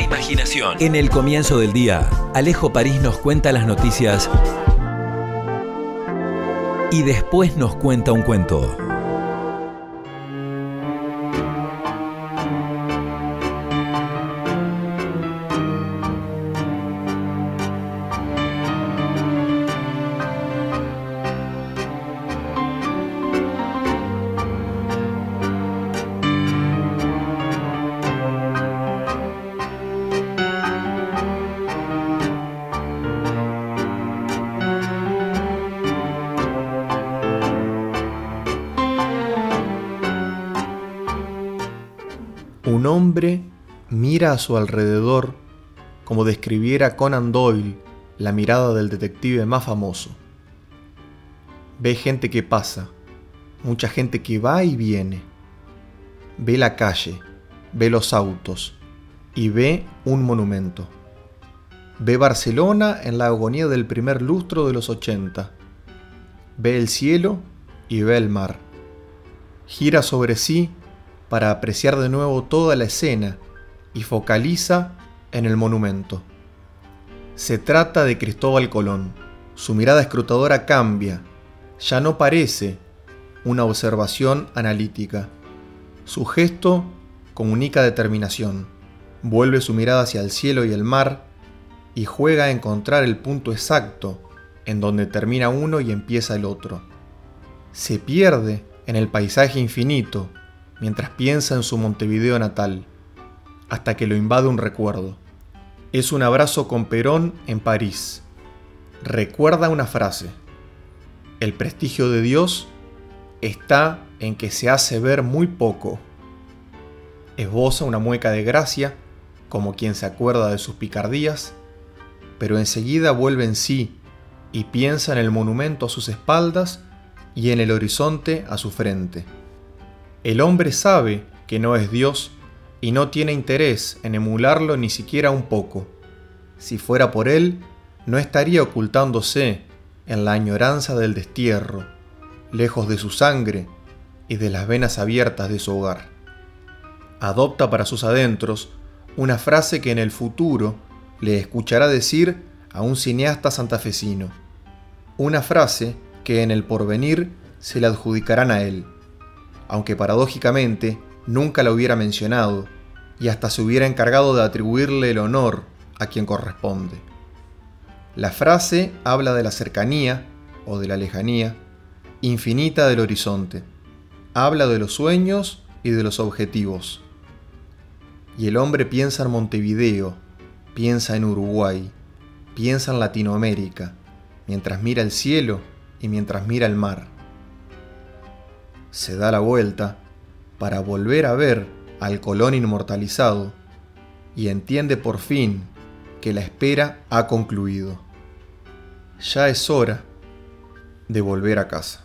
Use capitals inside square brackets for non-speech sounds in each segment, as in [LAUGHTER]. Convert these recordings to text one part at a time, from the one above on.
imaginación. En el comienzo del día, Alejo París nos cuenta las noticias y después nos cuenta un cuento. A su alrededor como describiera Conan Doyle la mirada del detective más famoso. Ve gente que pasa, mucha gente que va y viene. Ve la calle, ve los autos y ve un monumento. Ve Barcelona en la agonía del primer lustro de los 80. Ve el cielo y ve el mar. Gira sobre sí para apreciar de nuevo toda la escena y focaliza en el monumento. Se trata de Cristóbal Colón. Su mirada escrutadora cambia. Ya no parece una observación analítica. Su gesto comunica determinación. Vuelve su mirada hacia el cielo y el mar y juega a encontrar el punto exacto en donde termina uno y empieza el otro. Se pierde en el paisaje infinito mientras piensa en su Montevideo natal, hasta que lo invade un recuerdo. Es un abrazo con Perón en París. Recuerda una frase. El prestigio de Dios está en que se hace ver muy poco. Esboza una mueca de gracia, como quien se acuerda de sus picardías, pero enseguida vuelve en sí y piensa en el monumento a sus espaldas y en el horizonte a su frente. El hombre sabe que no es Dios y no tiene interés en emularlo ni siquiera un poco. Si fuera por él, no estaría ocultándose en la añoranza del destierro, lejos de su sangre y de las venas abiertas de su hogar. Adopta para sus adentros una frase que en el futuro le escuchará decir a un cineasta santafesino. Una frase que en el porvenir se le adjudicarán a él aunque paradójicamente nunca la hubiera mencionado y hasta se hubiera encargado de atribuirle el honor a quien corresponde. La frase habla de la cercanía o de la lejanía infinita del horizonte. Habla de los sueños y de los objetivos. Y el hombre piensa en Montevideo, piensa en Uruguay, piensa en Latinoamérica, mientras mira el cielo y mientras mira el mar se da la vuelta para volver a ver al Colón inmortalizado y entiende por fin que la espera ha concluido. Ya es hora de volver a casa.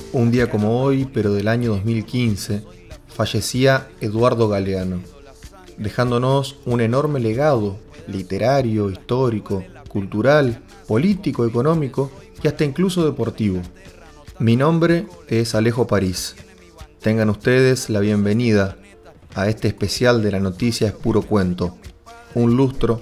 Un día como hoy, pero del año 2015, fallecía Eduardo Galeano, dejándonos un enorme legado literario, histórico, cultural, político, económico y hasta incluso deportivo. Mi nombre es Alejo París. Tengan ustedes la bienvenida a este especial de la noticia es puro cuento, un lustro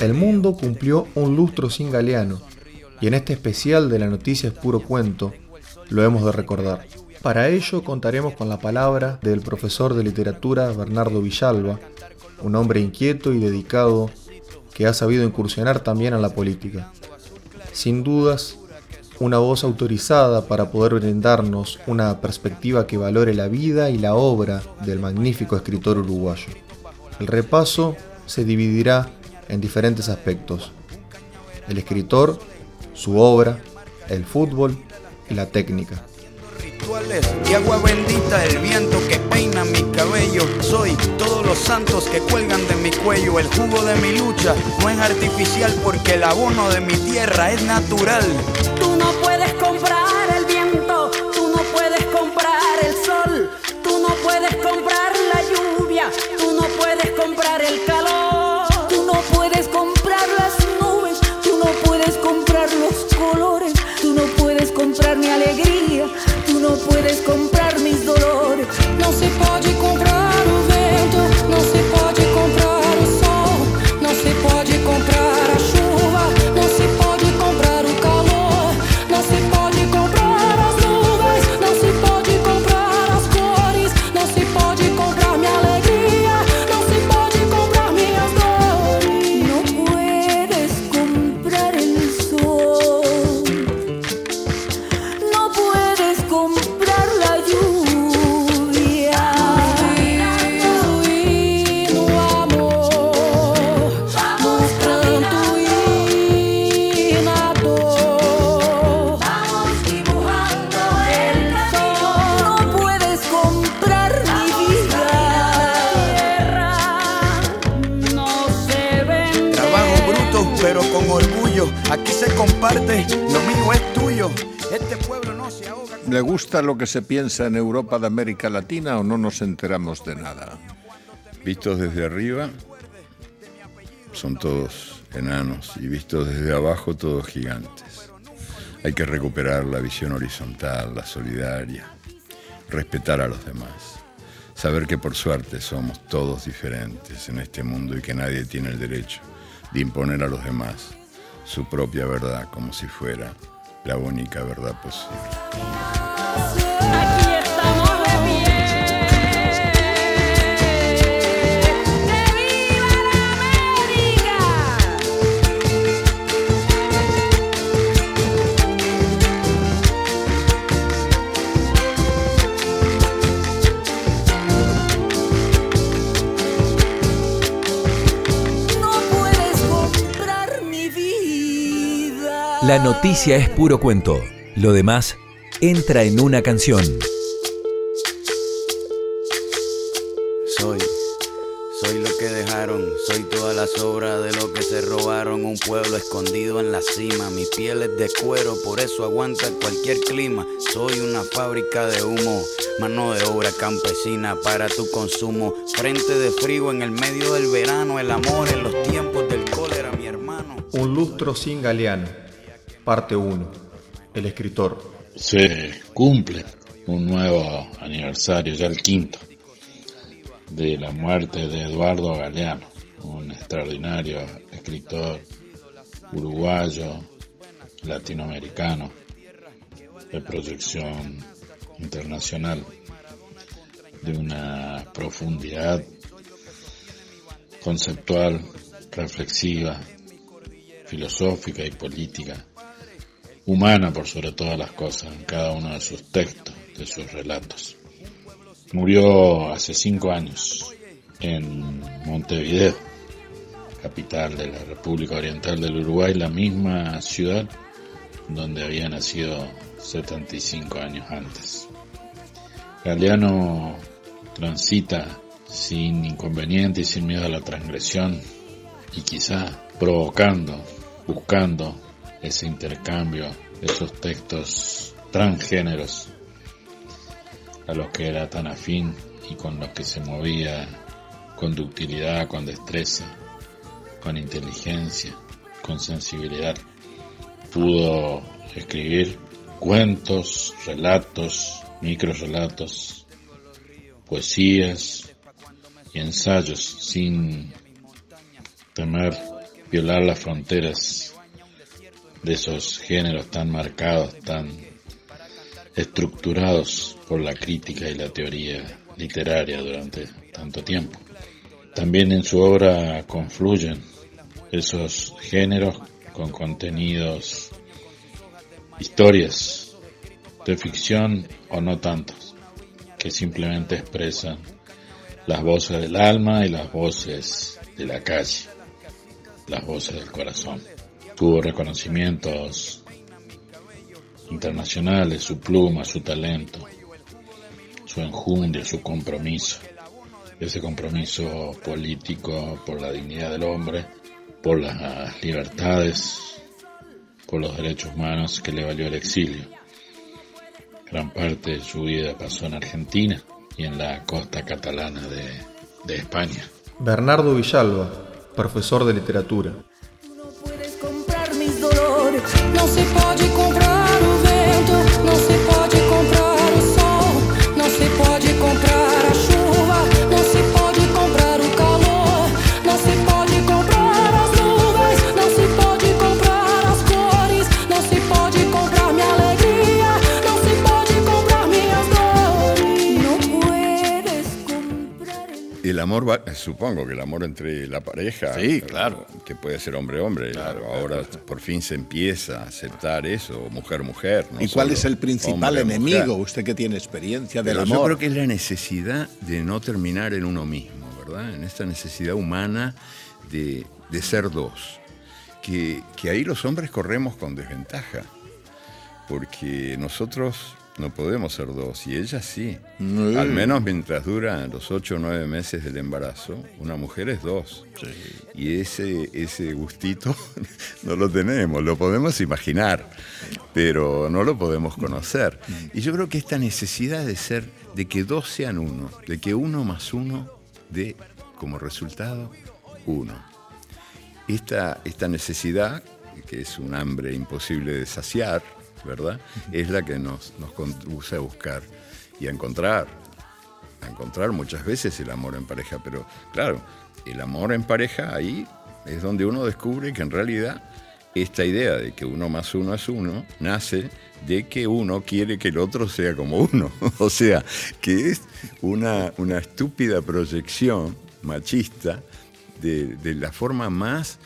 El mundo cumplió un lustro sin Galeano, y en este especial de la noticia es puro cuento, lo hemos de recordar. Para ello contaremos con la palabra del profesor de literatura Bernardo Villalba, un hombre inquieto y dedicado que ha sabido incursionar también en la política. Sin dudas, una voz autorizada para poder brindarnos una perspectiva que valore la vida y la obra del magnífico escritor uruguayo. El repaso se dividirá en diferentes aspectos. El escritor, su obra, el fútbol y la técnica y agua bendita el viento que peina mi cabello. Soy todos los santos que cuelgan de mi cuello. El jugo de mi lucha no es artificial porque el abono de mi tierra es natural. Tú no ¿Le gusta lo que se piensa en Europa de América Latina o no nos enteramos de nada? Vistos desde arriba, son todos enanos y vistos desde abajo, todos gigantes. Hay que recuperar la visión horizontal, la solidaria, respetar a los demás, saber que por suerte somos todos diferentes en este mundo y que nadie tiene el derecho de imponer a los demás su propia verdad como si fuera la única verdad posible. La noticia es puro cuento. Lo demás entra en una canción. Soy, soy lo que dejaron, soy toda la sobra de lo que se robaron. Un pueblo escondido en la cima, mi piel es de cuero, por eso aguanta cualquier clima. Soy una fábrica de humo, mano de obra campesina para tu consumo. Frente de frío en el medio del verano, el amor en los tiempos del cólera, mi hermano. Un lustro sin galeano parte 1. El escritor. Se cumple un nuevo aniversario, ya el quinto, de la muerte de Eduardo Galeano, un extraordinario escritor uruguayo, latinoamericano, de proyección internacional, de una profundidad conceptual, reflexiva, filosófica y política humana por sobre todas las cosas en cada uno de sus textos, de sus relatos. Murió hace cinco años en Montevideo, capital de la República Oriental del Uruguay, la misma ciudad donde había nacido 75 años antes. Galeano transita sin inconveniente y sin miedo a la transgresión y quizá provocando, buscando ese intercambio, esos textos transgéneros a los que era tan afín y con los que se movía con ductilidad, con destreza, con inteligencia, con sensibilidad. Pudo escribir cuentos, relatos, microrelatos, poesías y ensayos sin temer violar las fronteras de esos géneros tan marcados, tan estructurados por la crítica y la teoría literaria durante tanto tiempo. También en su obra confluyen esos géneros con contenidos, historias de ficción o no tantos, que simplemente expresan las voces del alma y las voces de la calle, las voces del corazón. Tuvo reconocimientos internacionales, su pluma, su talento, su enjundia, su compromiso, ese compromiso político por la dignidad del hombre, por las libertades, por los derechos humanos que le valió el exilio. Gran parte de su vida pasó en Argentina y en la costa catalana de, de España. Bernardo Villalba, profesor de literatura. No amor, va- supongo que el amor entre la pareja. Sí, claro. Que puede ser hombre-hombre. Ahora por fin se empieza a aceptar eso, mujer-mujer. no ¿Y cuál es el principal enemigo? Usted que tiene experiencia del Pero yo amor. creo que es la necesidad de no terminar en uno mismo, ¿verdad? En esta necesidad humana de, de ser dos. Que, que ahí los hombres corremos con desventaja. Porque nosotros no podemos ser dos y ella sí. Al menos mientras duran los ocho o nueve meses del embarazo, una mujer es dos. Y ese, ese gustito [LAUGHS] no lo tenemos, lo podemos imaginar, pero no lo podemos conocer. Y yo creo que esta necesidad de ser, de que dos sean uno, de que uno más uno dé como resultado uno. Esta, esta necesidad, que es un hambre imposible de saciar, ¿verdad? Es la que nos, nos conduce a buscar y a encontrar, a encontrar muchas veces el amor en pareja, pero claro, el amor en pareja ahí es donde uno descubre que en realidad esta idea de que uno más uno es uno nace de que uno quiere que el otro sea como uno. [LAUGHS] O sea, que es una, una estúpida proyección machista de, de la forma más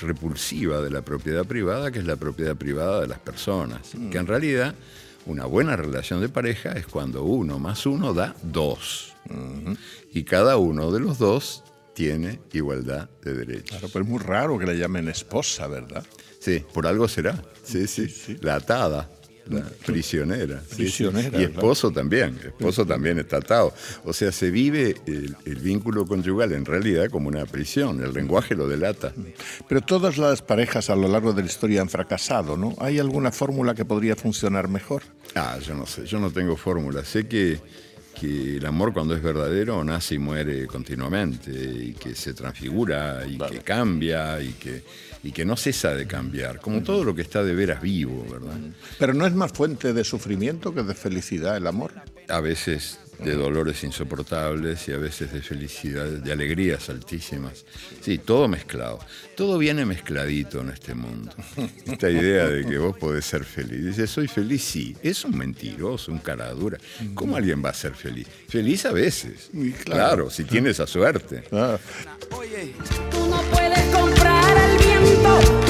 repulsiva de la propiedad privada, que es la propiedad privada de las personas. Que en realidad una buena relación de pareja es cuando uno más uno da dos. Y cada uno de los dos tiene igualdad de derechos. Claro, pero es muy raro que la llamen esposa, ¿verdad? Sí, por algo será. Sí, sí. La atada, la prisionera. sí, sí. Prisionera, Y esposo también. Esposo también está atado. O sea, se vive el, el vínculo conyugal en realidad como una prisión. El lenguaje lo delata. Pero todas las parejas a lo largo de la historia han fracasado, ¿no? ¿Hay alguna fórmula que podría funcionar mejor? Ah, yo no sé, yo no tengo fórmula. Sé que, que el amor cuando es verdadero nace y muere continuamente y que se transfigura y que cambia y que, y que no cesa de cambiar, como todo lo que está de veras vivo, ¿verdad? Pero no es más fuente de sufrimiento que de felicidad el amor. A veces de dolores insoportables y a veces de felicidad, de alegrías altísimas. Sí, todo mezclado. Todo viene mezcladito en este mundo. [LAUGHS] Esta idea de que vos podés ser feliz. Dice, soy feliz, sí. Es un mentiroso, un cara dura. ¿Cómo alguien va a ser feliz? Feliz a veces. Claro, si tiene esa suerte. Ah, Tú no puedes comprar el viento,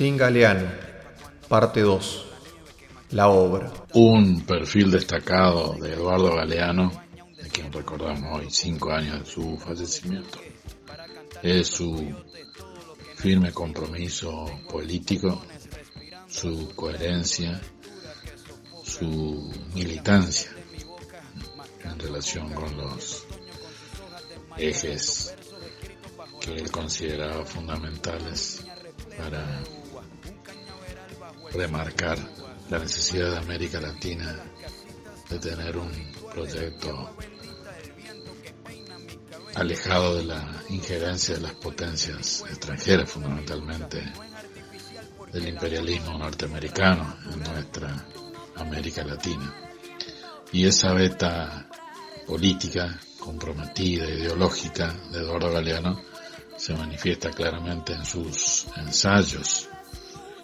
sin Galeano. Parte 2. La obra. Un perfil destacado de Eduardo Galeano, de quien recordamos hoy cinco años de su fallecimiento, es su firme compromiso político, su coherencia, su militancia en relación con los ejes que él consideraba fundamentales para remarcar la necesidad de América Latina de tener un proyecto alejado de la injerencia de las potencias extranjeras, fundamentalmente del imperialismo norteamericano en nuestra América Latina. Y esa beta política, comprometida, ideológica de Eduardo Galeano se manifiesta claramente en sus ensayos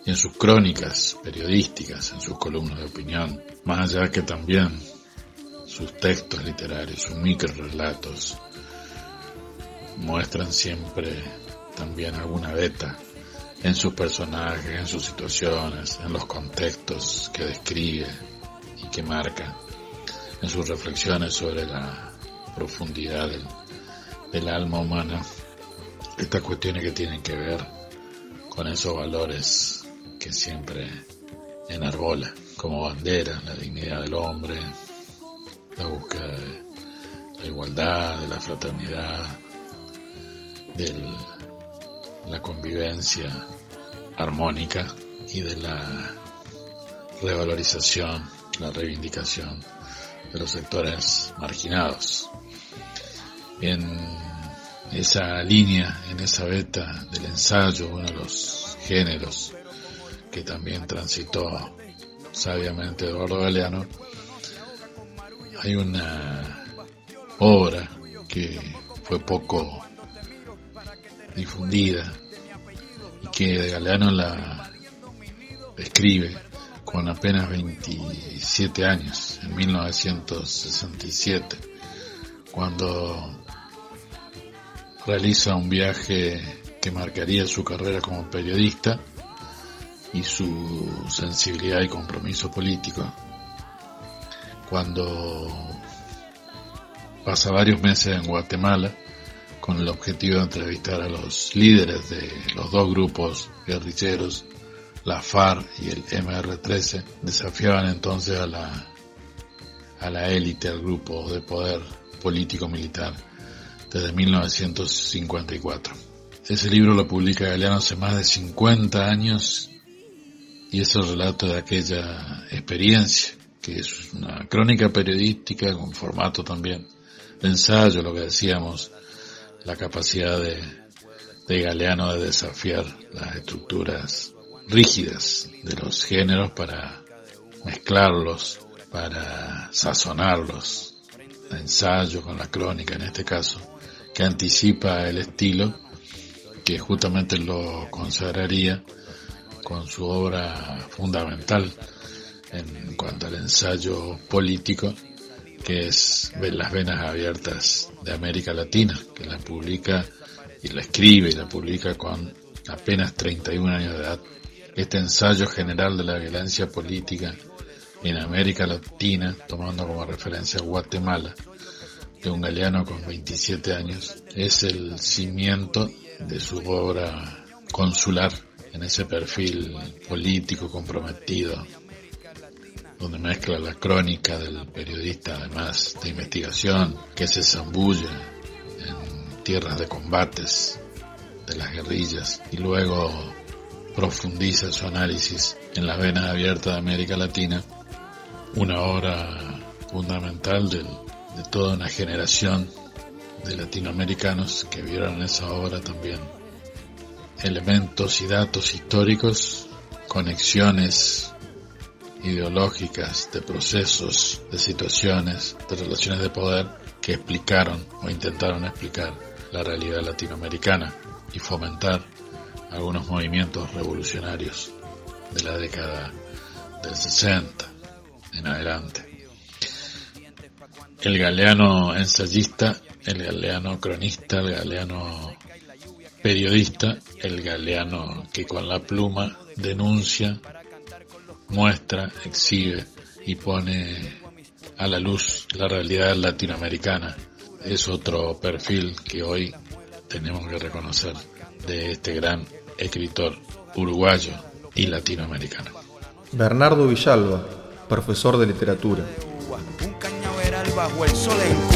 en sus crónicas periodísticas, en sus columnas de opinión, más allá que también sus textos literarios, sus microrelatos, muestran siempre también alguna beta en sus personajes, en sus situaciones, en los contextos que describe y que marca, en sus reflexiones sobre la profundidad del, alma humana, estas cuestiones que tienen que ver con esos valores que siempre enarbola como bandera, la dignidad del hombre, la búsqueda de la igualdad, de la fraternidad, de la convivencia armónica y de la revalorización, la reivindicación de los sectores marginados. En esa línea, en esa beta del ensayo, uno de los géneros que también transitó sabiamente Eduardo Galeano, hay una obra que fue poco difundida y que Galeano la escribe con apenas 27 años, en 1967, cuando realiza un viaje que marcaría su carrera como periodista y su sensibilidad y compromiso político, cuando pasa varios meses en Guatemala, con el objetivo de entrevistar a los líderes de los dos grupos guerrilleros, la FARC y el MR-13, desafiaban entonces a la, a la élite, al grupo de poder político-militar desde 1954. Ese libro lo publica Galeano hace más de 50 años y es el relato de aquella experiencia, que es una crónica periodística con formato también de ensayo, lo que decíamos, la capacidad de, de Galeano de desafiar las estructuras rígidas de los géneros para mezclarlos, para sazonarlos, el ensayo con la crónica en este caso, que anticipa el estilo que justamente lo consagraría con su obra fundamental en cuanto al ensayo político que es Las Venas Abiertas de América Latina, que la publica y la escribe y la publica con apenas 31 años de edad. Este ensayo general de la violencia política en América Latina, tomando como referencia Guatemala, de un galeano con 27 años, es el cimiento de su obra consular en ese perfil político comprometido donde mezcla la crónica del periodista, además de investigación, que se zambulle en tierras de combates de las guerrillas y luego profundiza su análisis en las venas abiertas de América Latina, una obra fundamental de toda una generación de latinoamericanos que vieron esa obra también elementos y datos históricos, conexiones ideológicas, de procesos, de situaciones, de relaciones de poder que explicaron o intentaron explicar la realidad latinoamericana y fomentar algunos movimientos revolucionarios de la década del 60 en adelante. El galeano ensayista, el galeano cronista, el galeano periodista, el galeano que con la pluma denuncia muestra, exhibe y pone a la luz la realidad latinoamericana. Es otro perfil que hoy tenemos que reconocer de este gran escritor uruguayo y latinoamericano. Bernardo Villalba, profesor de literatura. Un cañaveral bajo el sol en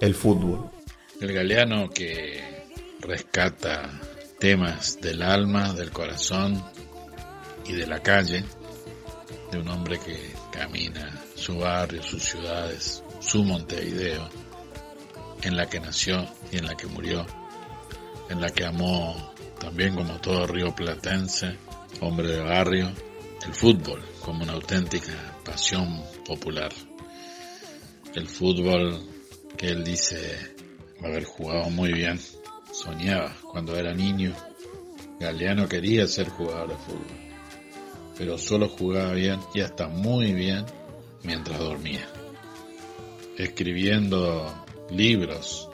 El fútbol. El galeano que rescata temas del alma, del corazón y de la calle, de un hombre que camina su barrio, sus ciudades, su Montevideo, en la que nació y en la que murió, en la que amó también como todo río platense, hombre de barrio, el fútbol como una auténtica pasión popular. El fútbol que él dice haber jugado muy bien, soñaba cuando era niño. Galeano quería ser jugador de fútbol, pero solo jugaba bien y hasta muy bien mientras dormía. Escribiendo libros,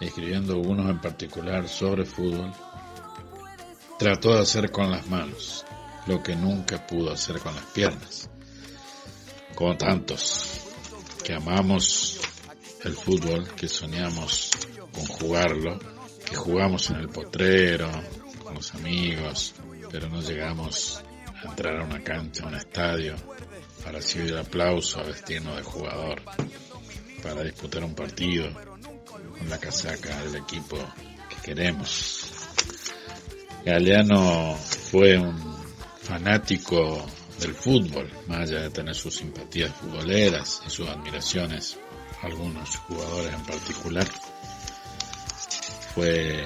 escribiendo algunos en particular sobre fútbol, trató de hacer con las manos lo que nunca pudo hacer con las piernas. Como tantos que amamos el fútbol, que soñamos con jugarlo, que jugamos en el potrero, con los amigos, pero no llegamos a entrar a una cancha, a un estadio, para recibir aplauso, a vestirnos de jugador, para disputar un partido con la casaca del equipo que queremos. Galeano fue un fanático del fútbol, más allá de tener sus simpatías futboleras y sus admiraciones algunos jugadores en particular. Fue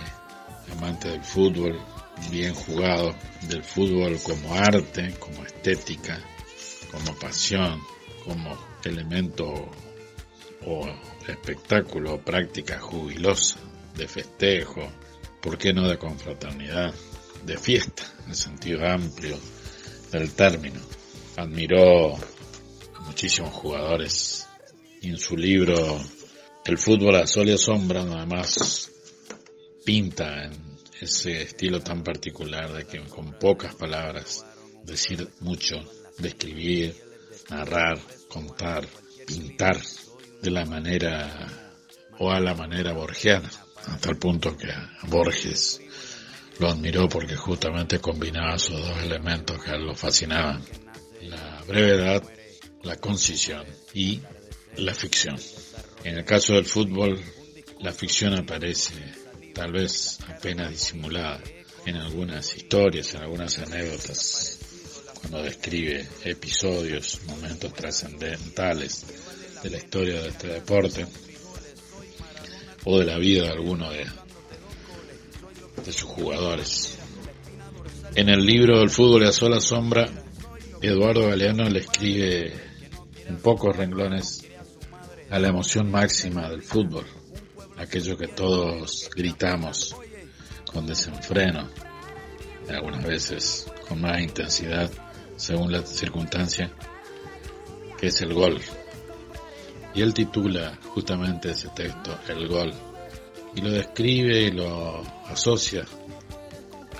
amante del fútbol, bien jugado, del fútbol como arte, como estética, como pasión, como elemento o espectáculo o práctica jubilosa, de festejo, ¿por qué no de confraternidad? de fiesta, en sentido amplio del término. Admiró a muchísimos jugadores en su libro El fútbol a sol y a sombra, además pinta en ese estilo tan particular de que con pocas palabras decir mucho, describir, narrar, contar, pintar de la manera o a la manera borgiana, hasta el punto que Borges lo admiró porque justamente combinaba esos dos elementos que lo fascinaban. La brevedad, la concisión y la ficción. En el caso del fútbol, la ficción aparece tal vez apenas disimulada en algunas historias, en algunas anécdotas, cuando describe episodios, momentos trascendentales de la historia de este deporte o de la vida de alguno de, sus jugadores. En el libro El fútbol a sola sombra, Eduardo Galeano le escribe en pocos renglones a la emoción máxima del fútbol, aquello que todos gritamos con desenfreno, algunas veces con más intensidad según la circunstancia, que es el gol. Y él titula justamente ese texto, El gol, y lo describe y lo asocia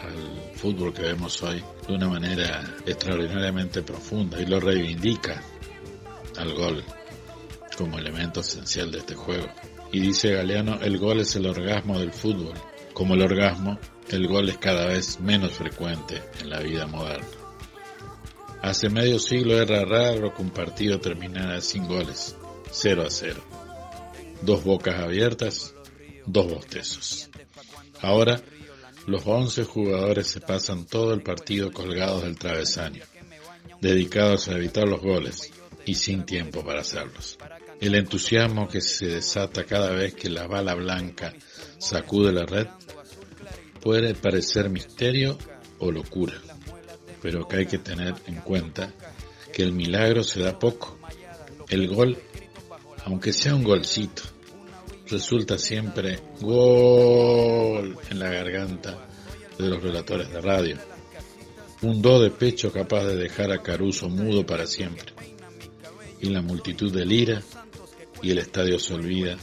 al fútbol que vemos hoy de una manera extraordinariamente profunda y lo reivindica al gol como elemento esencial de este juego. Y dice Galeano, el gol es el orgasmo del fútbol. Como el orgasmo, el gol es cada vez menos frecuente en la vida moderna. Hace medio siglo era raro que un partido terminara sin goles, 0 a 0. Dos bocas abiertas dos bostezos. Ahora, los 11 jugadores se pasan todo el partido colgados del travesaño, dedicados a evitar los goles y sin tiempo para hacerlos. El entusiasmo que se desata cada vez que la bala blanca sacude la red puede parecer misterio o locura, pero que hay que tener en cuenta que el milagro se da poco. El gol, aunque sea un golcito, resulta siempre gol en la garganta de los relatores de radio. Un do de pecho capaz de dejar a Caruso mudo para siempre. y la multitud delira y el estadio se olvida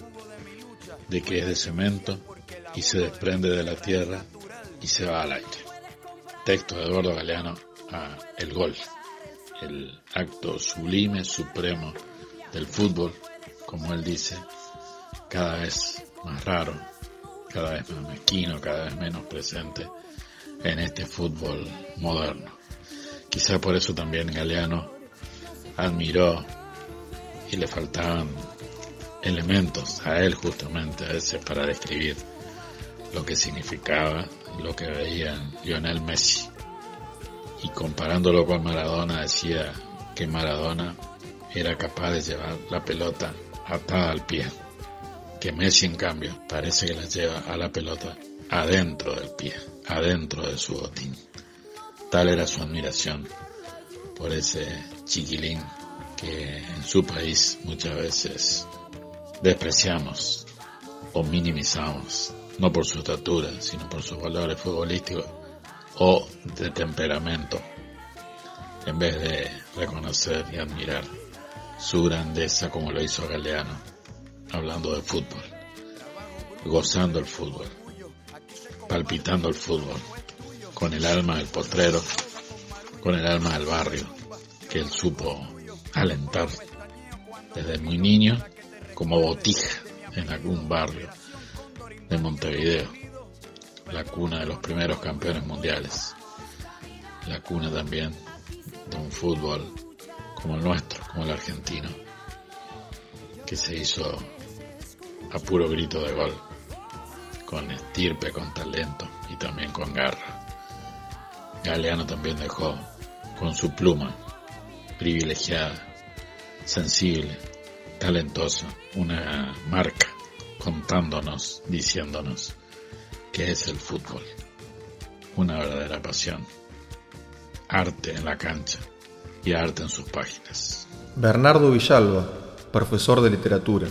de que es de cemento y se desprende de la tierra y se va al aire. Texto de Eduardo Galeano a El Gol, el acto sublime, supremo del fútbol, como él dice, cada vez más raro, cada vez más mezquino, cada vez menos presente en este fútbol moderno. Quizá por eso también Galeano admiró y le faltaban elementos a él justamente a veces para describir lo que significaba lo que veía Lionel Messi. Y comparándolo con Maradona decía que Maradona era capaz de llevar la pelota atada al pie. Que Messi en cambio parece que la lleva a la pelota adentro del pie, adentro de su botín. Tal era su admiración por ese chiquilín que en su país muchas veces despreciamos o minimizamos, no por su estatura, sino por sus valores futbolísticos o de temperamento, en vez de reconocer y admirar su grandeza como lo hizo Galeano, hablando de fútbol, gozando el fútbol, palpitando el fútbol, con el alma del potrero, con el alma del barrio, que él supo alentar desde muy niño como botija en algún barrio de Montevideo, la cuna de los primeros campeones mundiales, la cuna también de un fútbol como el nuestro, como el argentino, que se hizo a puro grito de gol, con estirpe, con talento y también con garra. Galeano también dejó con su pluma privilegiada, sensible, talentosa, una marca contándonos, diciéndonos que es el fútbol, una verdadera pasión, arte en la cancha y arte en sus páginas. Bernardo Villalba, profesor de literatura.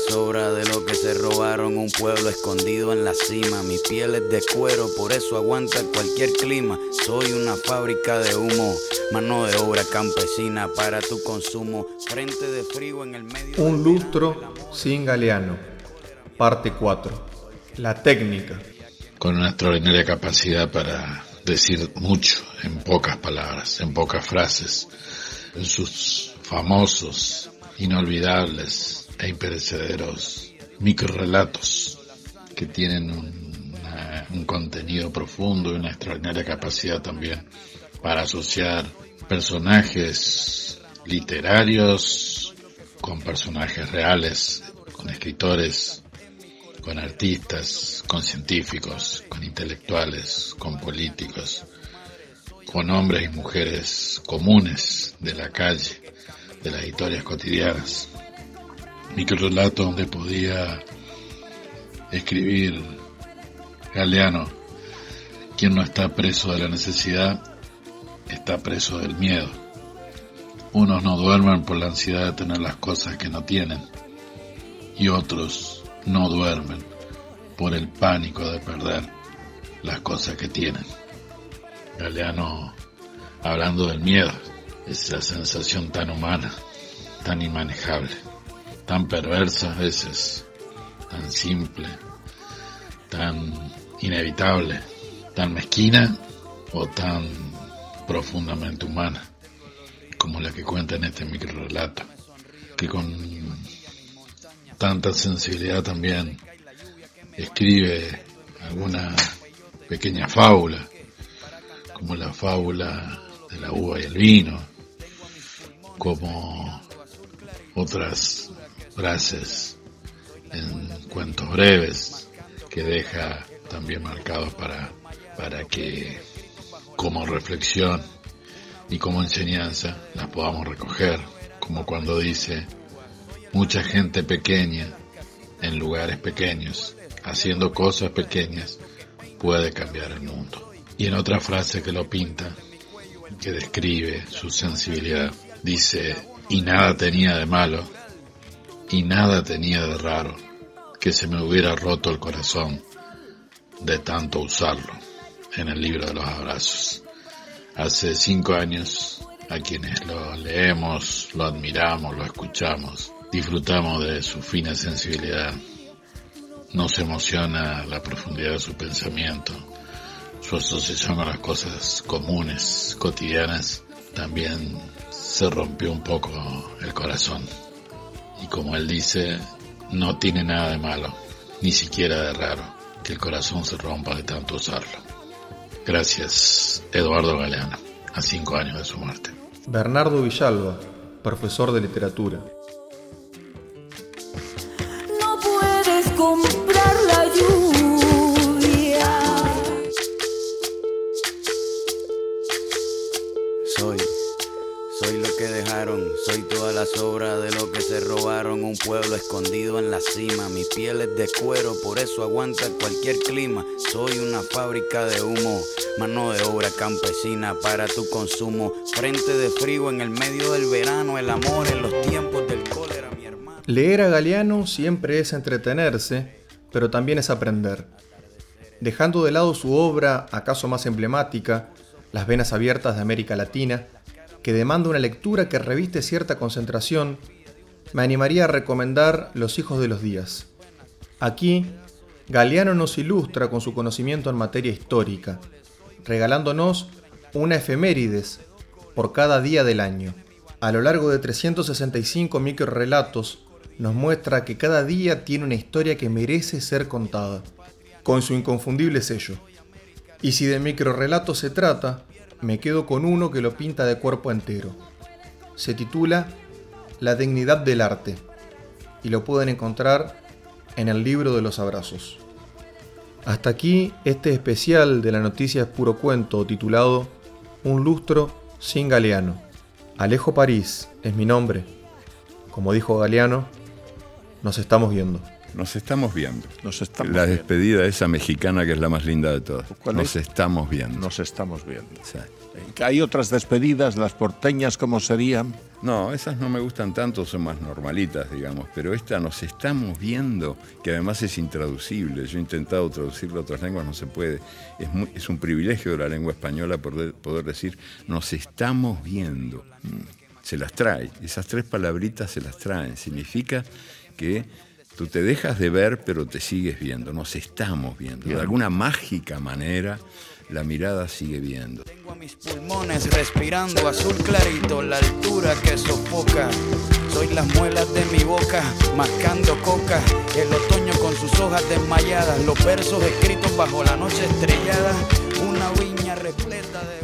Sobra de lo que se robaron. Un pueblo escondido en la cima. Mi piel es de cuero, por eso aguanta cualquier clima. Soy una fábrica de humo. Mano de obra campesina para tu consumo. Frente de frío en el medio. Un lustro sin galeano. Parte 4. La técnica. Con una extraordinaria capacidad para decir mucho en pocas palabras, en pocas frases. En sus famosos inolvidables e imperecederos microrelatos que tienen un, un contenido profundo y una extraordinaria capacidad también para asociar personajes literarios con personajes reales, con escritores, con artistas, con científicos, con intelectuales, con políticos, con hombres y mujeres comunes de la calle, de las historias cotidianas. Microrelato donde podía escribir Galeano, quien no está preso de la necesidad, está preso del miedo. Unos no duermen por la ansiedad de tener las cosas que no tienen y otros no duermen por el pánico de perder las cosas que tienen. Galeano hablando del miedo, esa sensación tan humana, tan inmanejable, tan perversa a veces, tan simple, tan inevitable, tan mezquina o tan profundamente humana, como la que cuenta en este microrelato, que con tanta sensibilidad también escribe alguna pequeña fábula, como la fábula de la uva y el vino, como otras frases en cuentos breves que deja también marcados para, para que como reflexión y como enseñanza las podamos recoger, como cuando dice, mucha gente pequeña en lugares pequeños, haciendo cosas pequeñas, puede cambiar el mundo. Y en otra frase que lo pinta, que describe su sensibilidad, Dice, y nada tenía de malo, y nada tenía de raro, que se me hubiera roto el corazón de tanto usarlo en el libro de los abrazos. Hace cinco años, a quienes lo leemos, lo admiramos, lo escuchamos, disfrutamos de su fina sensibilidad, nos emociona la profundidad de su pensamiento, su asociación con las cosas comunes, cotidianas, también se rompió un poco el corazón. Y como él dice, no tiene nada de malo, ni siquiera de raro, que el corazón se rompa de tanto usarlo. Gracias, Eduardo Galeano, a cinco años de su muerte. Bernardo Villalba, profesor de literatura. No puedes la sobra de lo que se robaron. Un pueblo escondido en la cima, mi piel es de cuero, por eso aguanta cualquier clima. Soy una fábrica de humo, mano de obra campesina para tu consumo. Frente de frío en el medio del verano, el amor en los tiempos del cólera, mi hermano. Leer a Galeano siempre es entretenerse, pero también es aprender. Dejando de lado su obra, acaso más emblemática, Las Venas Abiertas de América Latina, que demanda una lectura que reviste cierta concentración, me animaría a recomendar Los Hijos de los Días. Aquí, Galeano nos ilustra con su conocimiento en materia histórica, regalándonos una efemérides por cada día del año. A lo largo de 365 microrelatos, nos muestra que cada día tiene una historia que merece ser contada, con su inconfundible sello. Y si de microrelatos se trata, me quedo con uno que lo pinta de cuerpo entero. Se titula La dignidad del arte y lo pueden encontrar en el libro de los abrazos. Hasta aquí este especial de la noticia es puro cuento titulado Un lustro sin Galeano. Alejo París es mi nombre. Como dijo Galeano, nos estamos viendo. Nos estamos viendo. Nos estamos la viendo. despedida esa mexicana que es la más linda de todas. ¿Cuál Nos es? estamos viendo. Nos estamos viendo. Sí. Hay otras despedidas, las porteñas, ¿cómo serían? No, esas no me gustan tanto, son más normalitas, digamos, pero esta nos estamos viendo, que además es intraducible. Yo he intentado traducirlo a otras lenguas, no se puede. Es, muy- es un privilegio de la lengua española poder, poder decir nos estamos viendo. Mm, Se las trae, esas tres palabritas se las traen. Significa que tú te dejas de ver, pero te sigues viendo, nos estamos viendo. De alguna mágica manera, la mirada sigue viendo. Tengo a mis pulmones respirando azul clarito, la altura que sofoca. Soy las muelas de mi boca, mascando coca. El otoño con sus hojas desmayadas, los versos escritos bajo la noche estrellada. Una viña repleta de